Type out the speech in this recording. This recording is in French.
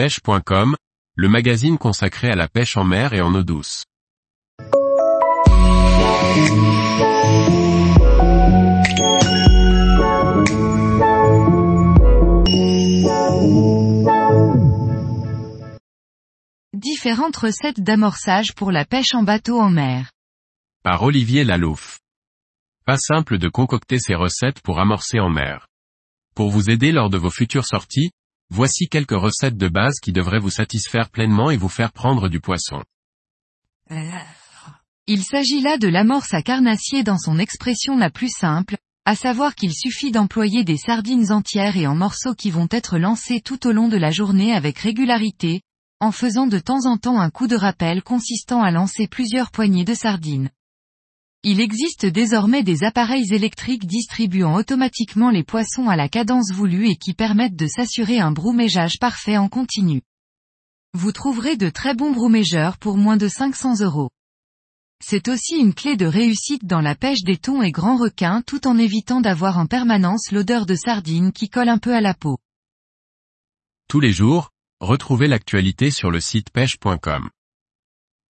pêche.com, le magazine consacré à la pêche en mer et en eau douce. Différentes recettes d'amorçage pour la pêche en bateau en mer. Par Olivier Lalouf. Pas simple de concocter ces recettes pour amorcer en mer. Pour vous aider lors de vos futures sorties, voici quelques recettes de base qui devraient vous satisfaire pleinement et vous faire prendre du poisson. Il s'agit là de l'amorce à carnassier dans son expression la plus simple, à savoir qu'il suffit d'employer des sardines entières et en morceaux qui vont être lancés tout au long de la journée avec régularité, en faisant de temps en temps un coup de rappel consistant à lancer plusieurs poignées de sardines. Il existe désormais des appareils électriques distribuant automatiquement les poissons à la cadence voulue et qui permettent de s'assurer un broumégeage parfait en continu. Vous trouverez de très bons broumégeurs pour moins de 500 euros. C'est aussi une clé de réussite dans la pêche des thons et grands requins tout en évitant d'avoir en permanence l'odeur de sardine qui colle un peu à la peau. Tous les jours, retrouvez l'actualité sur le site pêche.com.